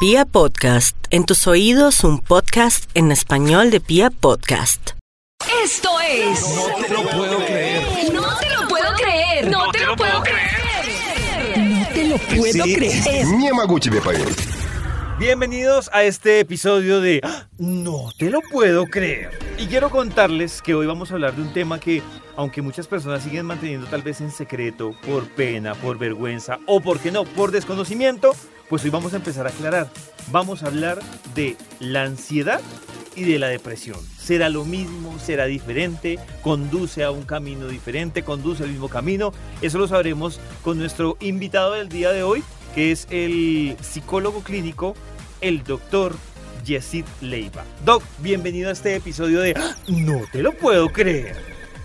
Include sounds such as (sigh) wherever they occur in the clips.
Pia Podcast, en tus oídos un podcast en español de Pia Podcast. Esto es. No te lo puedo creer. No te lo puedo creer. No te lo puedo creer. No te lo puedo creer. Не могу тебе поверить. Bienvenidos a este episodio de. No te lo puedo creer. Y quiero contarles que hoy vamos a hablar de un tema que, aunque muchas personas siguen manteniendo tal vez en secreto, por pena, por vergüenza o, por qué no, por desconocimiento, pues hoy vamos a empezar a aclarar. Vamos a hablar de la ansiedad y de la depresión. ¿Será lo mismo? ¿Será diferente? ¿Conduce a un camino diferente? ¿Conduce al mismo camino? Eso lo sabremos con nuestro invitado del día de hoy, que es el psicólogo clínico, el doctor Yesid Leiva. Doc, bienvenido a este episodio de. No te lo puedo creer.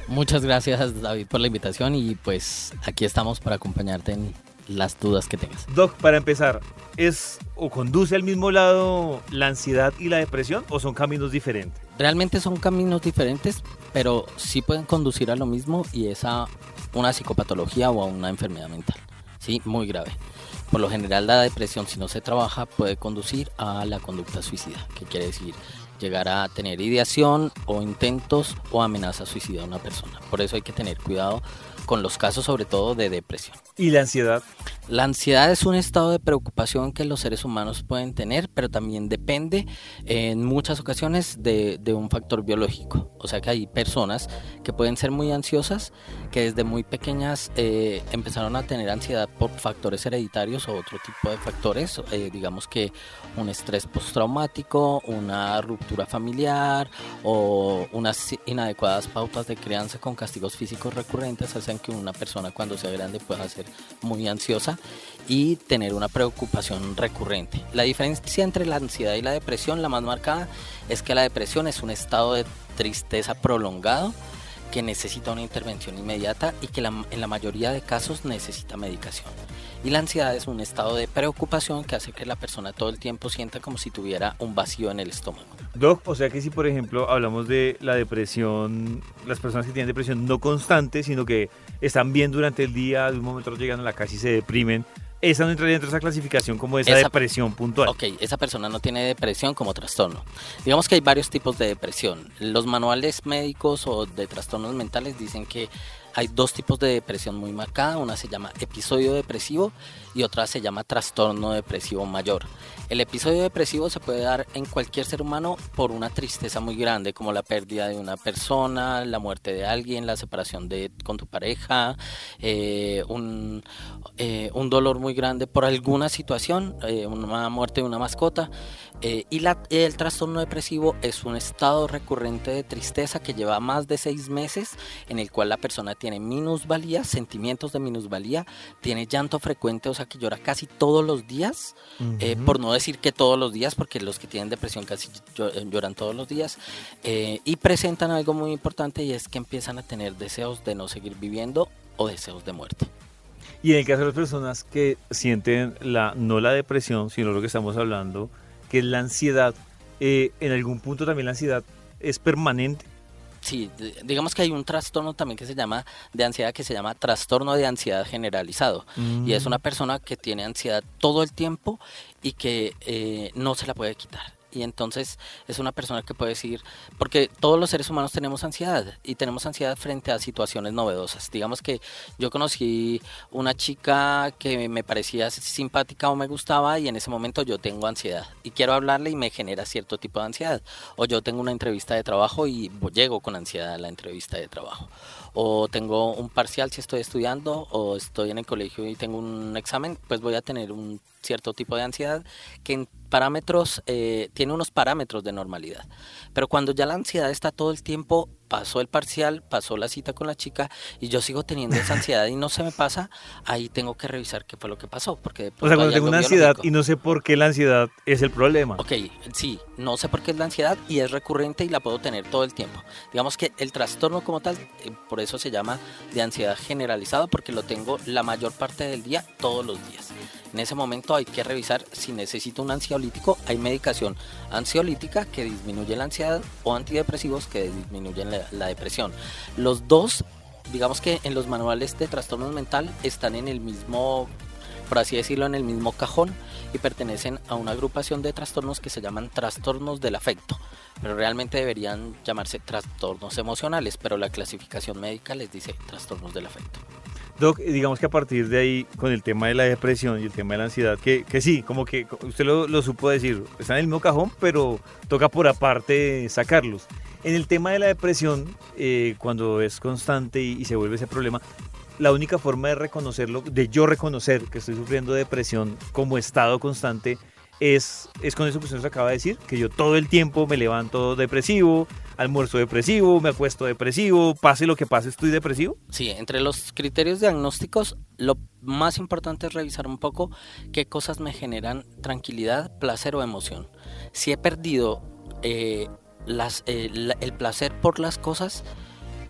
Muchas gracias David por la invitación y pues aquí estamos para acompañarte en las dudas que tengas. Doc, para empezar, ¿es o conduce al mismo lado la ansiedad y la depresión o son caminos diferentes? Realmente son caminos diferentes, pero sí pueden conducir a lo mismo y es a una psicopatología o a una enfermedad mental, sí, muy grave. Por lo general la depresión si no se trabaja puede conducir a la conducta suicida, que quiere decir llegar a tener ideación o intentos o amenazas suicida a una persona. Por eso hay que tener cuidado con los casos sobre todo de depresión. ¿Y la ansiedad? La ansiedad es un estado de preocupación que los seres humanos pueden tener, pero también depende en muchas ocasiones de, de, un factor biológico. O sea que hay personas que pueden ser muy ansiosas, que desde muy pequeñas eh, empezaron a tener ansiedad por factores hereditarios o otro tipo de factores, eh, digamos que un estrés postraumático, una ruptura familiar o unas inadecuadas pautas de crianza con castigos físicos recurrentes hacen que una persona cuando sea grande pueda muy ansiosa y tener una preocupación recurrente. La diferencia entre la ansiedad y la depresión, la más marcada, es que la depresión es un estado de tristeza prolongado que necesita una intervención inmediata y que en la mayoría de casos necesita medicación. Y la ansiedad es un estado de preocupación que hace que la persona todo el tiempo sienta como si tuviera un vacío en el estómago. Doc, o sea que si por ejemplo hablamos de la depresión, las personas que tienen depresión no constante, sino que están bien durante el día, de un momento a llegan a la casa y se deprimen, esa no entraría dentro de esa clasificación como esa, esa, depresión puntual. Ok, esa persona no tiene depresión como trastorno. Digamos que hay varios tipos de depresión. Los manuales médicos o de trastornos mentales dicen que hay dos tipos de depresión muy marcada. Una se llama episodio depresivo y otra se llama trastorno depresivo mayor. El episodio depresivo se puede dar en cualquier ser humano por una tristeza muy grande, como la pérdida de una persona, la muerte de alguien, la separación de, con tu pareja, eh, un, eh, un, dolor muy grande por alguna situación, eh, una muerte de una mascota. Eh, y la, el trastorno depresivo es un estado recurrente de tristeza que lleva más de seis meses, en el cual la persona tiene minusvalía, sentimientos de minusvalía, tiene llanto frecuente, o sea que llora casi todos los días, uh -huh. eh, por no decir que todos los días, porque los que tienen depresión casi lloran todos los días, eh, y presentan algo muy importante y es que empiezan a tener deseos de no seguir viviendo o deseos de muerte. Y en el caso de las personas que sienten la, no la depresión, sino lo que estamos hablando, que es la ansiedad, eh, en algún punto también la ansiedad es permanente. Sí, digamos que hay un trastorno también que se llama de ansiedad que se llama trastorno de ansiedad generalizado mm. y es una persona que tiene ansiedad todo el tiempo y que eh, no se la puede quitar y entonces es una persona que puede decir, porque todos los seres humanos tenemos ansiedad y tenemos ansiedad frente a situaciones novedosas. Digamos que yo conocí una chica que me parecía simpática o me gustaba y en ese momento yo tengo ansiedad y quiero hablarle y me genera cierto tipo de ansiedad. O yo tengo una entrevista de trabajo y llego con ansiedad a la entrevista de trabajo. O tengo un parcial si estoy estudiando o estoy en el colegio y tengo un examen, pues voy a tener un cierto tipo de ansiedad que en parámetros, eh, tiene unos parámetros de normalidad. Pero cuando ya la ansiedad está todo el tiempo, pasó el parcial, pasó la cita con la chica y yo sigo teniendo esa ansiedad y no se me pasa, ahí tengo que revisar qué fue lo que pasó. Porque o sea, cuando tengo una ansiedad y no sé por qué la ansiedad es el problema. Ok, sí, no sé por qué es la ansiedad y es recurrente y la puedo tener todo el tiempo. Digamos que el trastorno como tal, eh, por eso se llama de ansiedad generalizada, porque lo tengo la mayor parte del día, todos los días. En ese momento hay que revisar si necesito un ansiolítico. Hay medicación ansiolítica que disminuye la ansiedad o antidepresivos que disminuyen la, la depresión. Los dos, digamos que en los manuales de trastornos mental están en el mismo por así decirlo, en el mismo cajón y pertenecen a una agrupación de trastornos que se llaman trastornos del afecto, pero realmente deberían llamarse trastornos emocionales, pero la clasificación médica les dice trastornos del afecto. Doc, digamos que a partir de ahí, con el tema de la depresión y el tema de la ansiedad, que, que sí, como que usted lo, lo supo decir, están en el mismo cajón, pero toca por aparte sacarlos. En el tema de la depresión, eh, cuando es constante y, y se vuelve ese problema, la única forma de reconocerlo, de yo reconocer que estoy sufriendo depresión como estado constante, es, es con eso que usted nos acaba de decir, que yo todo el tiempo me levanto depresivo, almuerzo depresivo, me acuesto depresivo, pase lo que pase, estoy depresivo. Sí, entre los criterios diagnósticos, lo más importante es revisar un poco qué cosas me generan tranquilidad, placer o emoción. Si he perdido eh, las, eh, el placer por las cosas,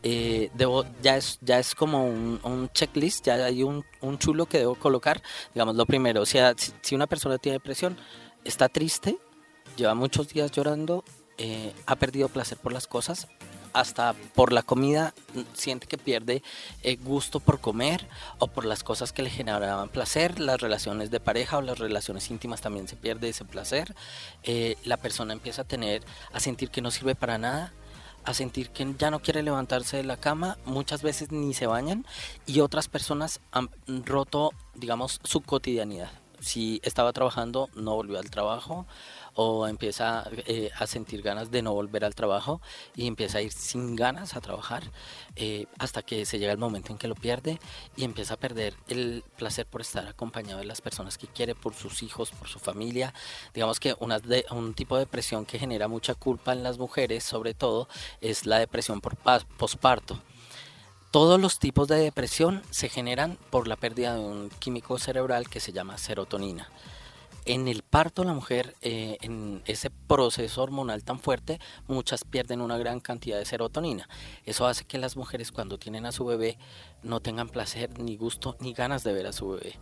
eh, debo, ya, es, ya es como un, un checklist, ya hay un, un chulo que debo colocar. Digamos, lo primero, si, si una persona tiene depresión, está triste, lleva muchos días llorando, eh, ha perdido placer por las cosas, hasta por la comida siente que pierde eh, gusto por comer o por las cosas que le generaban placer, las relaciones de pareja o las relaciones íntimas también se pierde ese placer, Eh, la persona empieza a tener, a sentir que no sirve para nada, a sentir que ya no quiere levantarse de la cama, muchas veces ni se bañan y otras personas han roto, digamos, su cotidianidad. Si estaba trabajando, no volvió al trabajo o empieza eh, a sentir ganas de no volver al trabajo y empieza a ir sin ganas a trabajar eh, hasta que se llega el momento en que lo pierde y empieza a perder el placer por estar acompañado de las personas que quiere, por sus hijos, por su familia. Digamos que una de- un tipo de depresión que genera mucha culpa en las mujeres, sobre todo, es la depresión por pa- posparto. Todos los tipos de depresión se generan por la pérdida de un químico cerebral que se llama serotonina. En el parto la mujer, eh, en ese proceso hormonal tan fuerte, muchas pierden una gran cantidad de serotonina. Eso hace que las mujeres cuando tienen a su bebé no tengan placer, ni gusto, ni ganas de ver a su bebé.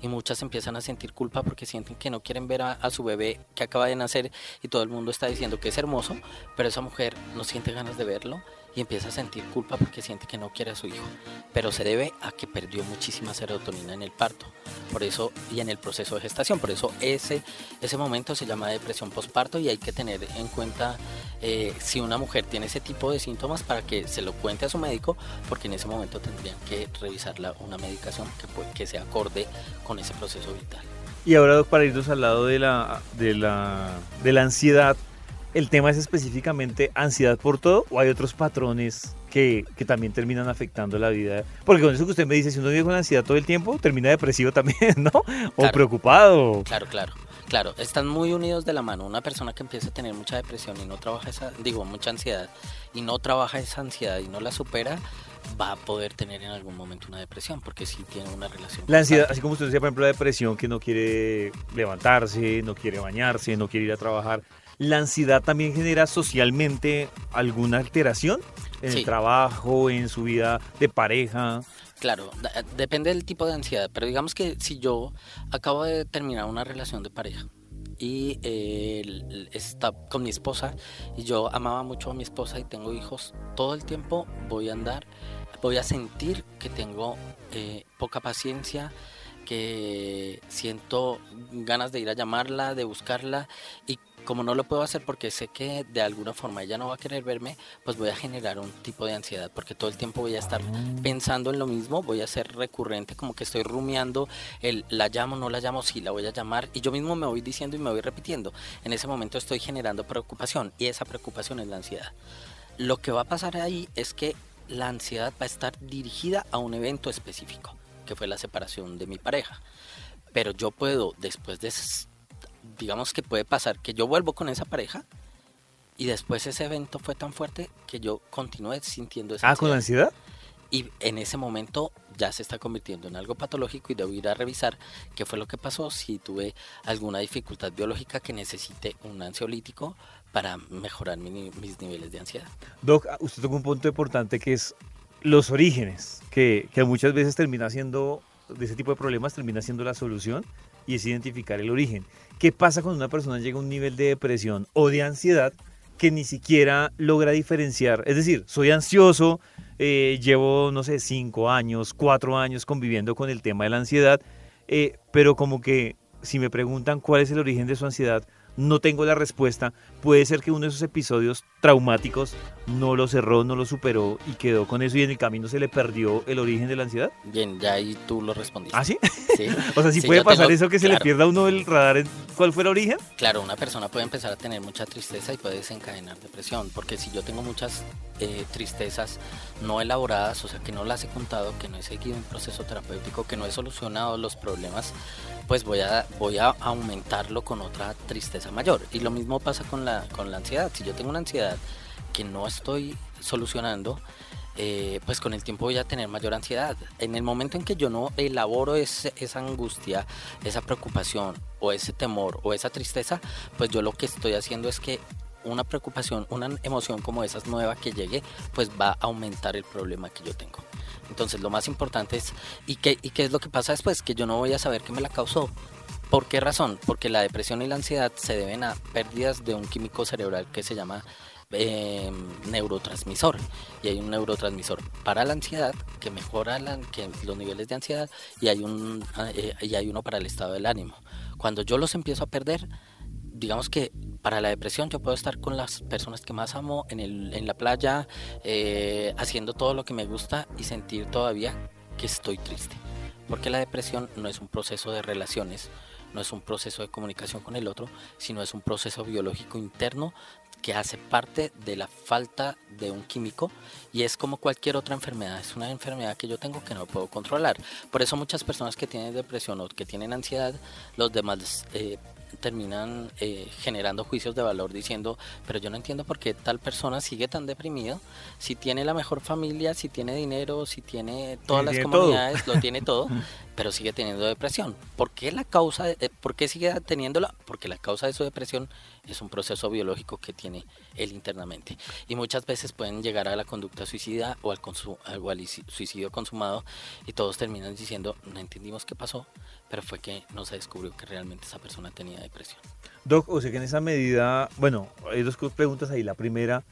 Y muchas empiezan a sentir culpa porque sienten que no quieren ver a, a su bebé que acaba de nacer y todo el mundo está diciendo que es hermoso, pero esa mujer no siente ganas de verlo y empieza a sentir culpa porque siente que no quiere a su hijo. Pero se debe a que perdió muchísima serotonina en el parto. Por eso, y en el proceso de gestación. Por eso ese, ese momento se llama depresión postparto y hay que tener en cuenta eh, si una mujer tiene ese tipo de síntomas para que se lo cuente a su médico, porque en ese momento tendrían que revisarla una medicación que, pu- que sea acorde con ese proceso vital. Y ahora, para irnos al lado de la, de la, de la ansiedad, ¿el tema es específicamente ansiedad por todo o hay otros patrones que, que también terminan afectando la vida? Porque con eso que usted me dice, si uno vive con ansiedad todo el tiempo, termina depresivo (laughs) también, ¿no? O Claro. preocupado. Claro, claro, claro. Están muy unidos de la mano. Una persona que empieza a tener mucha depresión y no trabaja esa, digo, mucha ansiedad y no trabaja esa ansiedad y no la supera, va a poder tener en algún momento una depresión porque sí tiene una relación. La ansiedad, así como usted decía, por ejemplo, la depresión, que no quiere levantarse, no quiere bañarse, no quiere ir a trabajar. ¿La ansiedad también genera socialmente alguna alteración? En el trabajo, en su vida de pareja. Claro, depende del tipo de ansiedad, pero digamos que si yo acabo de terminar una relación de pareja y eh, está con mi esposa y yo amaba mucho a mi esposa y tengo hijos, todo el tiempo voy a andar, voy a sentir que tengo eh, poca paciencia, que siento ganas de ir a llamarla, de buscarla y como no lo puedo hacer porque sé que de alguna forma ella no va a querer verme, pues voy a generar un tipo de ansiedad porque todo el tiempo voy a estar pensando en lo mismo, voy a ser recurrente, como que estoy rumiando el la llamo, no la llamo, sí, la voy a llamar y yo mismo me voy diciendo y me voy repitiendo. En ese momento estoy generando preocupación y esa preocupación es la ansiedad. Lo que va a pasar ahí es que la ansiedad va a estar dirigida a un evento específico, que fue la separación de mi pareja. Pero yo puedo, después de, digamos que puede pasar que yo vuelvo con esa pareja y después ese evento fue tan fuerte que yo continué sintiendo esa Ah, con ansiedad ansiedad. y en ese momento ya se está convirtiendo en algo patológico y debo ir a revisar qué fue lo que pasó, si tuve alguna dificultad biológica que necesite un ansiolítico para mejorar mi mis niveles de ansiedad. Doc, ah, usted tocó un punto importante que es los orígenes, que, que muchas veces termina siendo, de ese tipo de problemas, termina siendo la solución y es identificar el origen. ¿Qué pasa cuando una persona llega a un nivel de depresión o de ansiedad que ni siquiera logra diferenciar? Es decir, soy ansioso, eh, llevo, no sé, cinco años, cuatro años conviviendo con el tema de la ansiedad, eh, pero como que si me preguntan cuál es el origen de su ansiedad, no tengo la respuesta. Puede ser que uno de esos episodios traumáticos no lo cerró, no lo superó y quedó con eso y en el camino se le perdió el origen de la ansiedad. Bien, ya ahí tú lo respondiste. ¿Ah, sí? Sí. (laughs) o sea, si Sí, puede pasar tengo- eso que se le pierda a uno el radar, en- ¿cuál fue el origen? Claro, una persona puede empezar a tener mucha tristeza y puede desencadenar depresión, porque si yo tengo muchas eh, tristezas no elaboradas, o sea, que no las he contado, que no he seguido un proceso terapéutico, que no he solucionado los problemas, pues voy a, voy a aumentarlo con otra tristeza mayor. Y lo mismo pasa con la, con la ansiedad. Si yo tengo una ansiedad que no estoy solucionando, eh, pues con el tiempo voy a tener mayor ansiedad. En el momento en que yo no elaboro esa angustia, esa preocupación o ese temor o esa tristeza, pues yo lo que estoy haciendo es que una preocupación, una emoción como esa nueva que llegue, pues va a aumentar el problema que yo tengo. Entonces lo más importante es, ¿y qué, ¿y qué es lo que pasa después? Que yo no voy a saber qué me la causó. ¿Por qué razón? Porque la depresión y la ansiedad se deben a pérdidas de un químico cerebral que se llama eh, neurotransmisor. Y hay un neurotransmisor para la ansiedad que mejora la- que los niveles de ansiedad y hay, un, eh, y hay uno para el estado del ánimo. Cuando yo los empiezo a perder, digamos que para la depresión yo puedo estar con las personas que más amo en, el, en la playa, eh, haciendo todo lo que me gusta y sentir todavía que estoy triste. Porque la depresión no es un proceso de relaciones, no es un proceso de comunicación con el otro, sino es un proceso biológico interno que hace parte de la falta de un químico y es como cualquier otra enfermedad, es una enfermedad que yo tengo que no puedo controlar. Por eso muchas personas que tienen depresión o que tienen ansiedad, los demás eh, terminan eh, generando juicios de valor diciendo, pero yo no entiendo por qué tal persona sigue tan deprimido, si tiene la mejor familia, si tiene dinero, si tiene todas las tiene todo. comunidades, lo tiene todo, (laughs) pero sigue teniendo depresión. ¿Por qué la causa, de- por qué sigue teniéndola? Porque la causa de su depresión es un proceso biológico que tiene él internamente. Y muchas veces pueden llegar a la conducta suicida o al, o al suicidio consumado y todos terminan diciendo, no entendimos qué pasó, pero fue que no se descubrió que realmente esa persona tenía depresión. Doc, o sea que en esa medida, bueno, hay dos preguntas ahí. La primera,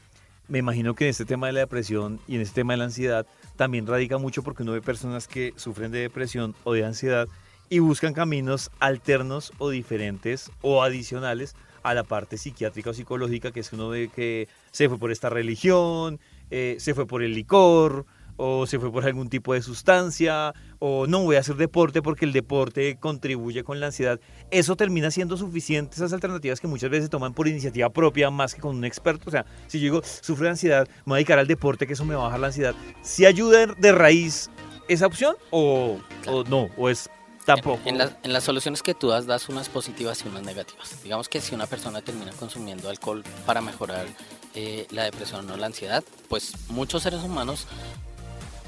me imagino que en este tema de la depresión y en este tema de la ansiedad también radica mucho porque uno ve personas que sufren de depresión o de ansiedad y buscan caminos alternos o diferentes o adicionales a la parte psiquiátrica o psicológica, que es uno ve que se fue por esta religión, eh, se fue por el licor, o se fue por algún tipo de sustancia, o no voy a hacer deporte porque el deporte contribuye con la ansiedad. Eso termina siendo suficiente, esas alternativas que muchas veces se toman por iniciativa propia más que con un experto. O sea, si yo digo, sufro de ansiedad, me voy a dedicar al deporte, que eso me va a bajar la ansiedad. ¿Si ayuda de raíz esa opción o, o no? ¿O es tampoco? En, las- en las soluciones que tú das, das unas positivas y unas negativas. Digamos que si una persona termina consumiendo alcohol para mejorar eh, la depresión o la ansiedad, pues muchos seres humanos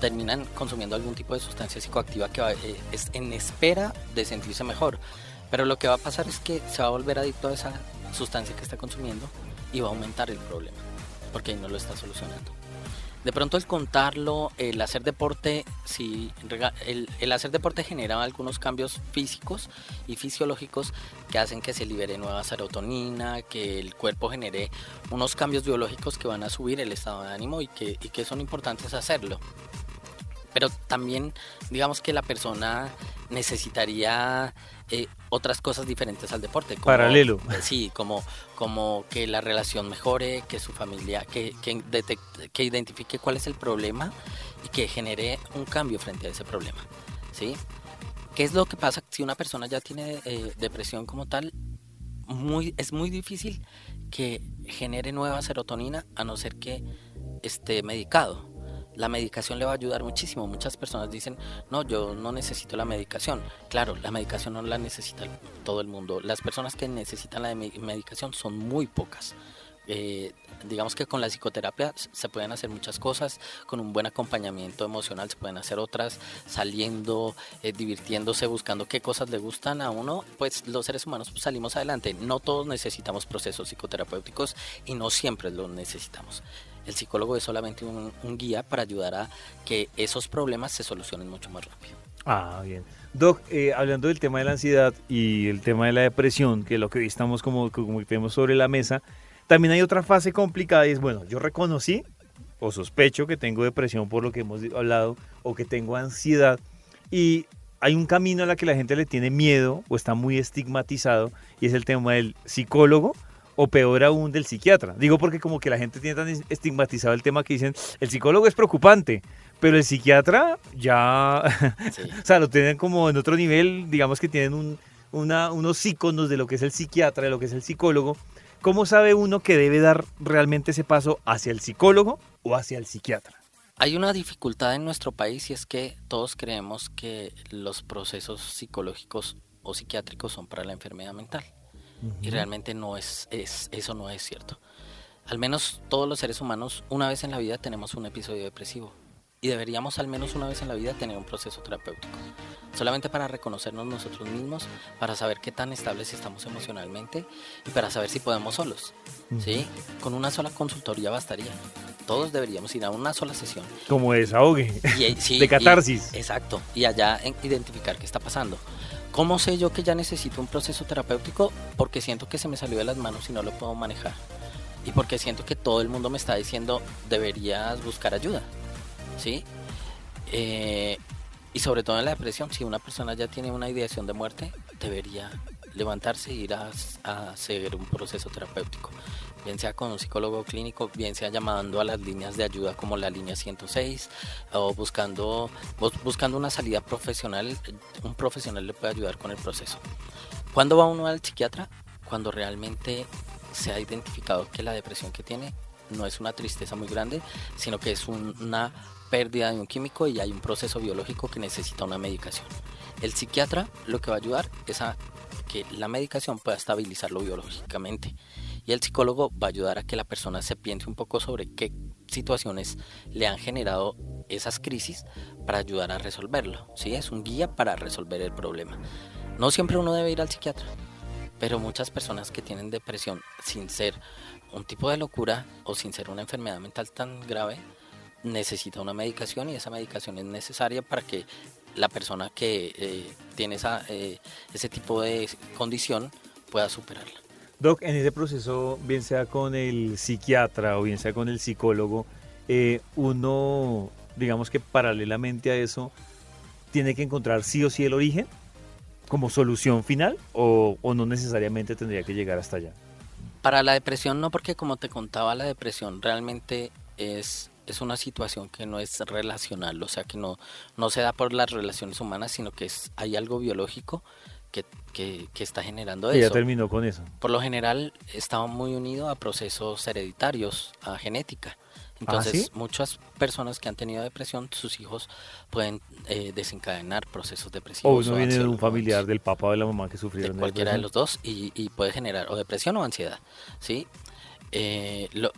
terminan consumiendo algún tipo de sustancia psicoactiva que va- eh, es en espera de sentirse mejor. Pero lo que va a pasar es que se va a volver adicto a esa sustancia que está consumiendo y va a aumentar el problema, porque ahí no lo está solucionando. De pronto el contarlo, el hacer deporte, rega- el, el hacer deporte genera algunos cambios físicos y fisiológicos que hacen que se libere nueva serotonina, que el cuerpo genere unos cambios biológicos que van a subir el estado de ánimo y que, y que son importantes hacerlo. Pero también digamos que la persona necesitaría eh, otras cosas diferentes al deporte. como- Paralelo. eh, Sí, como, como que la relación mejore, que su familia, que, que, detect- que identifique cuál es el problema y que genere un cambio frente a ese problema. ¿sí? ¿Qué es lo que pasa si una persona ya tiene eh, depresión como tal? Muy, es muy difícil que genere nueva serotonina a no ser que esté medicado. La medicación le va a ayudar muchísimo. Muchas personas dicen, no, yo no necesito la medicación. Claro, la medicación no la necesita todo el mundo. Las personas que necesitan la me- medicación son muy pocas. Eh, digamos que con la psicoterapia se pueden hacer muchas cosas, con un buen acompañamiento emocional se pueden hacer otras, saliendo, eh, divirtiéndose, buscando qué cosas le gustan a uno, pues los seres humanos pues, salimos adelante. No todos necesitamos procesos psicoterapéuticos y no siempre los necesitamos. El psicólogo es solamente un, un guía para ayudar a que esos problemas se solucionen mucho más rápido. Ah, bien. Doc, eh, hablando del tema de la ansiedad y el tema de la depresión, que es lo que hoy estamos como, como tenemos sobre la mesa, también hay otra fase complicada y es, bueno, yo reconocí o sospecho que tengo depresión por lo que hemos hablado o que tengo ansiedad y hay un camino a la que la gente le tiene miedo o está muy estigmatizado y es el tema del psicólogo o peor aún del psiquiatra. Digo porque como que la gente tiene tan estigmatizado el tema que dicen, el psicólogo es preocupante, pero el psiquiatra ya, (laughs) o sea, lo tienen como en otro nivel, digamos que tienen un, una, unos iconos de lo que es el psiquiatra, de lo que es el psicólogo. ¿Cómo sabe uno que debe dar realmente ese paso hacia el psicólogo o hacia el psiquiatra? Hay una dificultad en nuestro país y es que todos creemos que los procesos psicológicos o psiquiátricos son para la enfermedad mental. Y realmente no es, es, eso no es cierto. Al menos todos los seres humanos una vez en la vida tenemos un episodio depresivo y deberíamos al menos una vez en la vida tener un proceso terapéutico, solamente para reconocernos nosotros mismos, para saber qué tan estables estamos emocionalmente y para saber si podemos solos. ¿sí? Con una sola consultoría bastaría. Todos deberíamos ir a una sola sesión. Como desahogue, y, (laughs) de catarsis. exacto, y allá identificar qué está pasando. ¿Cómo sé yo que ya necesito un proceso terapéutico? Porque siento que se me salió de las manos y no lo puedo manejar. Y porque siento que todo el mundo me está diciendo deberías buscar ayuda. ¿sí? Eh, y sobre todo en la depresión, si una persona ya tiene una ideación de muerte, debería levantarse e ir a, hacer un proceso terapéutico, bien sea con un psicólogo clínico, bien sea llamando a las líneas de ayuda como la línea 106 o buscando, buscando una salida profesional, un profesional le puede ayudar con el proceso. ¿Cuándo va uno al psiquiatra? Cuando realmente se ha identificado que la depresión que tiene no es una tristeza muy grande, sino que es una pérdida de un químico y hay un proceso biológico que necesita una medicación. El psiquiatra lo que va a ayudar es a que la medicación pueda estabilizarlo biológicamente y el psicólogo va a ayudar a que la persona se piense un poco sobre qué situaciones le han generado esas crisis para ayudar a resolverlo. ¿sí? Es un guía para resolver el problema. No siempre uno debe ir al psiquiatra, pero muchas personas que tienen depresión sin ser un tipo de locura o sin ser una enfermedad mental tan grave, necesita una medicación y esa medicación es necesaria para que la persona que eh, tiene esa, eh, ese tipo de condición pueda superarla. Doc, en ese proceso, bien sea con el psiquiatra o bien sea con el psicólogo, eh, uno, digamos que paralelamente a eso, tiene que encontrar sí o sí el origen como solución final o, o no necesariamente tendría que llegar hasta allá. Para la depresión no, porque como te contaba, la depresión realmente es es una situación que no es relacional, o sea que no, no se da por las relaciones humanas, sino que es, hay algo biológico que, está generando eso. Y ya terminó con eso. Por lo general está muy unido a procesos hereditarios, a genética. Entonces, ¿Ah, muchas personas que han tenido depresión, sus hijos pueden eh, desencadenar procesos depresivos. O uno viene de un familiar del papá o de la mamá que sufrieron de cualquiera de los dos y, y, puede generar o depresión o ansiedad. ¿sí? Eh, lo,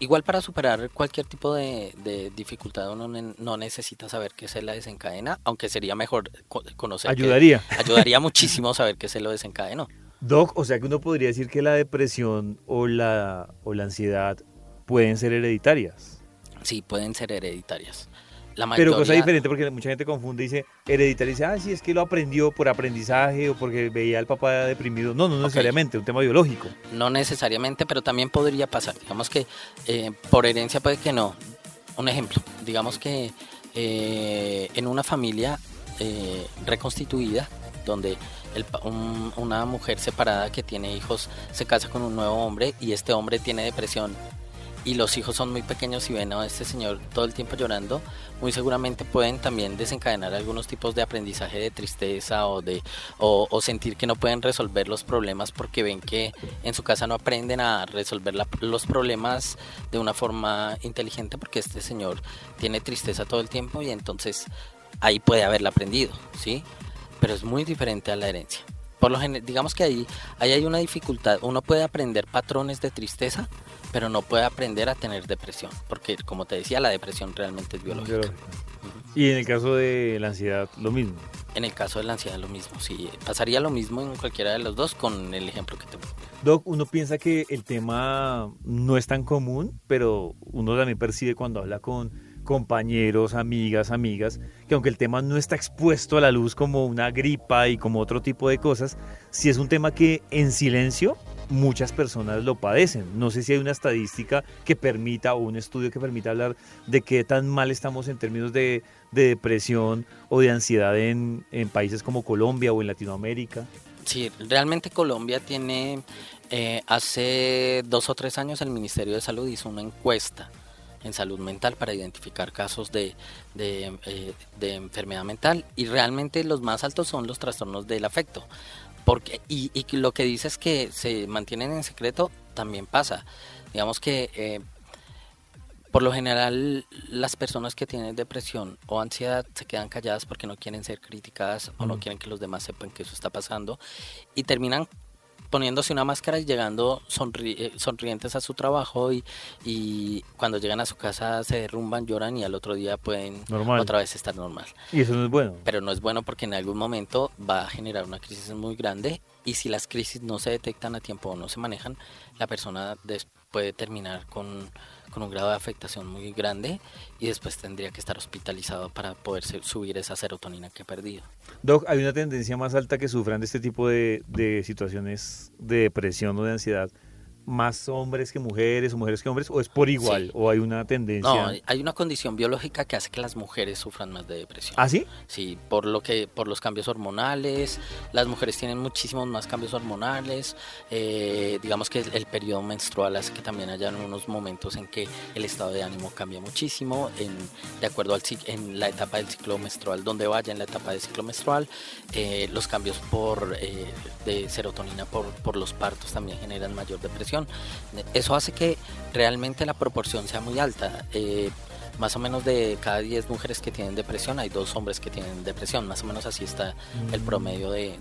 Igual para superar cualquier tipo de, dificultad uno no necesita saber qué se la desencadena, aunque sería mejor conocer. Ayudaría. ayudaría (laughs) muchísimo saber qué se lo desencadenó. Doc, o sea que uno podría decir que la depresión o la, o la ansiedad pueden ser hereditarias. Sí, pueden ser hereditarias. Pero cosa diferente porque mucha gente confunde y dice hereditario y dice, ah, sí, es que lo aprendió por aprendizaje o porque veía al papá deprimido. No, no necesariamente, un tema biológico. No necesariamente, pero también podría pasar. Digamos que eh, por herencia puede que no. Un ejemplo, digamos que eh, en una familia eh, reconstituida, donde una mujer separada que tiene hijos se casa con un nuevo hombre y este hombre tiene depresión y los hijos son muy pequeños y ven a este señor todo el tiempo llorando, muy seguramente pueden también desencadenar algunos tipos de aprendizaje de tristeza o de o, sentir que no pueden resolver los problemas porque ven que en su casa no aprenden a resolver los problemas de una forma inteligente porque este señor tiene tristeza todo el tiempo y entonces ahí puede haberla aprendido, ¿sí? Pero es muy diferente a la herencia. Por lo general, digamos que ahí, ahí hay una dificultad. Uno puede aprender patrones de tristeza, pero no puede aprender a tener depresión, porque como te decía, la depresión realmente es biológica. Y en el caso de la ansiedad, lo mismo. En el caso de la ansiedad, lo mismo, sí. Pasaría lo mismo en cualquiera de los dos con el ejemplo que te Doc, uno piensa que el tema no es tan común, pero uno también percibe cuando habla con compañeros, amigas, amigas, que aunque el tema no está expuesto a la luz como una gripa y como otro tipo de cosas, sí es un tema que en silencio muchas personas lo padecen. No sé si hay una estadística que permita o un estudio que permita hablar de qué tan mal estamos en términos de, depresión o de ansiedad en, países como Colombia o en Latinoamérica. Sí, realmente Colombia tiene, eh, hace dos o tres años el Ministerio de Salud hizo una encuesta en salud mental para identificar casos de, eh, de, enfermedad mental y realmente los más altos son los trastornos del afecto. Porque, y, y lo que dice es que se mantienen en secreto también pasa. Digamos que eh, por lo general las personas que tienen depresión o ansiedad se quedan calladas porque no quieren ser criticadas o no quieren que los demás sepan que eso está pasando y terminan poniéndose una máscara y llegando eh, sonrientes a su trabajo y, y, cuando llegan a su casa se derrumban, lloran y al otro día pueden otra vez estar normal. Y eso no es bueno. Pero no es bueno porque en algún momento va a generar una crisis muy grande y si las crisis no se detectan a tiempo o no se manejan, la persona puede terminar con con un grado de afectación muy grande y después tendría que estar hospitalizado para poder subir esa serotonina que ha perdido. Doc, ¿hay una tendencia más alta que sufran de este tipo de, de situaciones de depresión o de ansiedad más hombres que mujeres o mujeres que hombres o es por igual o hay una tendencia no hay una condición biológica que hace que las mujeres sufran más de depresión. ¿ah sí? sí por lo que por los cambios hormonales las mujeres tienen muchísimos más cambios hormonales eh, digamos que el, periodo menstrual hace que también haya unos momentos en que el estado de ánimo cambia muchísimo en, de acuerdo al en la etapa del ciclo menstrual donde vaya en la etapa del ciclo menstrual eh, los cambios por eh, de serotonina por, por los partos también generan mayor depresión eso hace que realmente la proporción sea muy alta. Eh, más o menos de cada 10 mujeres que tienen depresión hay dos hombres que tienen depresión, más o menos así está el mm. promedio de,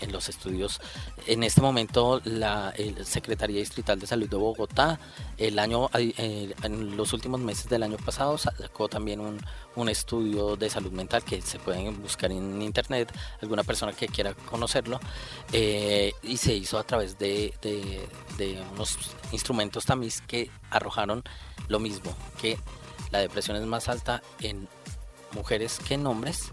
en los estudios. En este momento la Secretaría Distrital de Salud de Bogotá, el año, eh, en los últimos meses del año pasado sacó también un, un estudio de salud mental que se pueden buscar en internet, alguna persona que quiera conocerlo, eh, y se hizo a través de, de, de unos instrumentos tamiz que arrojaron lo mismo, que la depresión es más alta en mujeres que en hombres,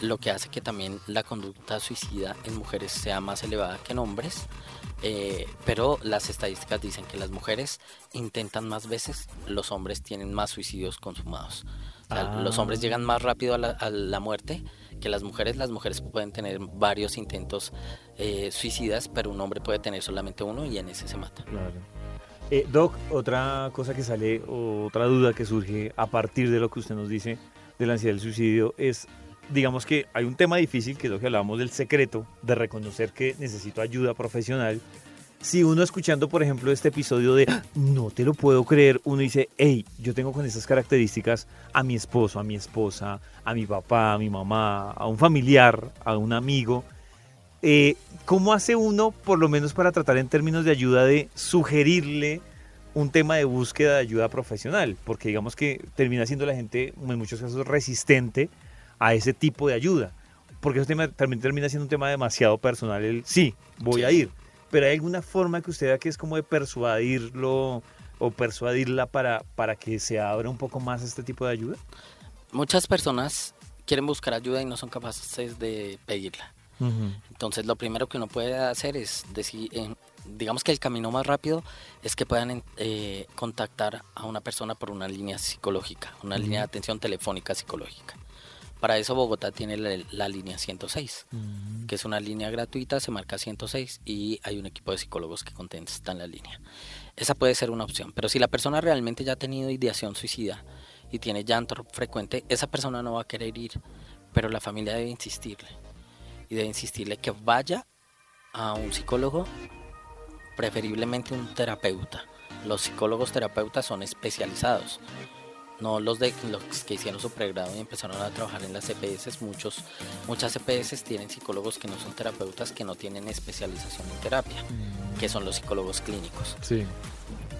lo que hace que también la conducta suicida en mujeres sea más elevada que en hombres. Eh, pero las estadísticas dicen que las mujeres intentan más veces, los hombres tienen más suicidios consumados. Los hombres llegan más rápido a la, muerte que las mujeres. Las mujeres pueden tener varios intentos eh, suicidas, pero un hombre puede tener solamente uno y en ese se mata. Eh, Doc, otra cosa que sale, otra duda que surge a partir de lo que usted nos dice de la ansiedad del suicidio es, digamos que hay un tema difícil, que es lo que hablábamos del secreto, de reconocer que necesito ayuda profesional. Si uno escuchando, por ejemplo, este episodio de ah, No te lo puedo creer, uno dice, hey, yo tengo con esas características a mi esposo, a mi esposa, a mi papá, a mi mamá, a un familiar, a un amigo, eh, ¿Cómo hace uno, por lo menos para tratar en términos de ayuda, de sugerirle un tema de búsqueda de ayuda profesional? Porque digamos que termina siendo la gente en muchos casos resistente a ese tipo de ayuda. Porque eso también termina siendo un tema demasiado personal. El sí, voy a ir. Pero hay alguna forma que usted vea que es como de persuadirlo o persuadirla para, para que se abra un poco más este tipo de ayuda? Muchas personas quieren buscar ayuda y no son capaces de pedirla. Entonces lo primero que uno puede hacer es decir, digamos que el camino más rápido es que puedan eh, contactar a una persona por una línea psicológica, una línea de atención telefónica psicológica. Para eso Bogotá tiene la, línea 106, que es una línea gratuita, se marca 106 y hay un equipo de psicólogos que contestan la línea. Esa puede ser una opción, pero si la persona realmente ya ha tenido ideación suicida y tiene llanto frecuente, esa persona no va a querer ir, pero la familia debe insistirle y de insistirle que vaya a un psicólogo, preferiblemente un terapeuta. Los psicólogos terapeutas son especializados, no los de los que hicieron su pregrado y empezaron a trabajar en las EPS. Muchos, muchas EPS tienen psicólogos que no son terapeutas, que no tienen especialización en terapia, mm. que son los psicólogos clínicos. Sí.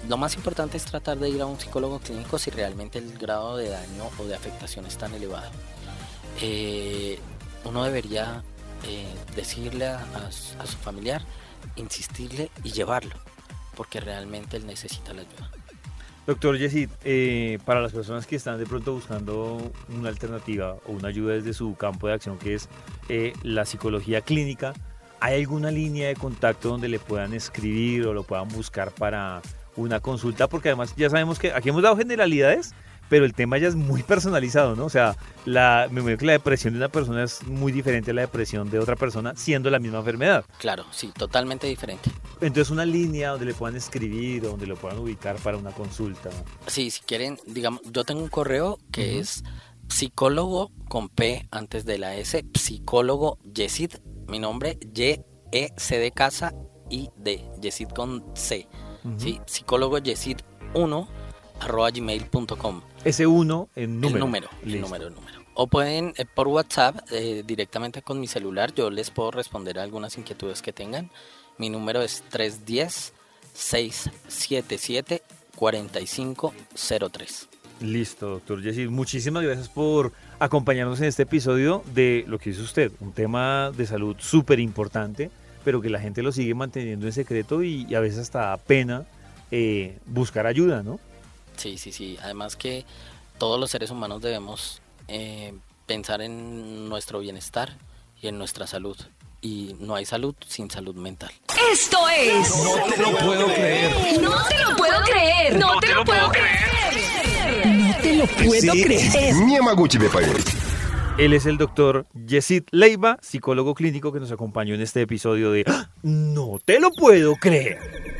Lo más importante es tratar de ir a un psicólogo clínico si realmente el grado de daño o de afectación es tan elevado. Eh, uno debería eh, decirle a, su familiar, insistirle y llevarlo, porque realmente él necesita la ayuda. Doctor Yesid, eh, para las personas que están de pronto buscando una alternativa o una ayuda desde su campo de acción, que es eh, la psicología clínica, ¿hay alguna línea de contacto donde le puedan escribir o lo puedan buscar para una consulta? Porque además ya sabemos que aquí hemos dado generalidades, pero el tema ya es muy personalizado, ¿no? O sea, la, me imagino que la depresión de una persona es muy diferente a la depresión de otra persona, siendo la misma enfermedad. Claro, sí, totalmente diferente. Entonces, una línea donde le puedan escribir o donde lo puedan ubicar para una consulta. Sí, si quieren, digamos, yo tengo un correo que es psicólogo con P antes de la S, psicólogo Yesid, mi nombre, Y, E, C de casa y D, Yesid con C, ¿sí? Psicólogo Yesid 1 arroba gmail.com. Ese 1 en número. El número, el número, el número. O pueden eh, por WhatsApp eh, directamente con mi celular, yo les puedo responder a algunas inquietudes que tengan. Mi número es 310 677 4503. Listo, doctor Jessy. Muchísimas gracias por acompañarnos en este episodio de lo que hizo usted, un tema de salud súper importante, pero que la gente lo sigue manteniendo en secreto y, a veces hasta da pena eh, buscar ayuda, ¿no? Sí, sí, sí. Además que todos los seres humanos debemos eh, pensar en nuestro bienestar y en nuestra salud. Y no hay salud sin salud mental. Esto es. No te lo puedo creer. No te lo puedo creer. No te lo puedo creer. No te lo puedo creer. Él es el doctor Yesid Leiva, psicólogo clínico que nos acompañó en este episodio de ¡Ah! No te lo puedo creer.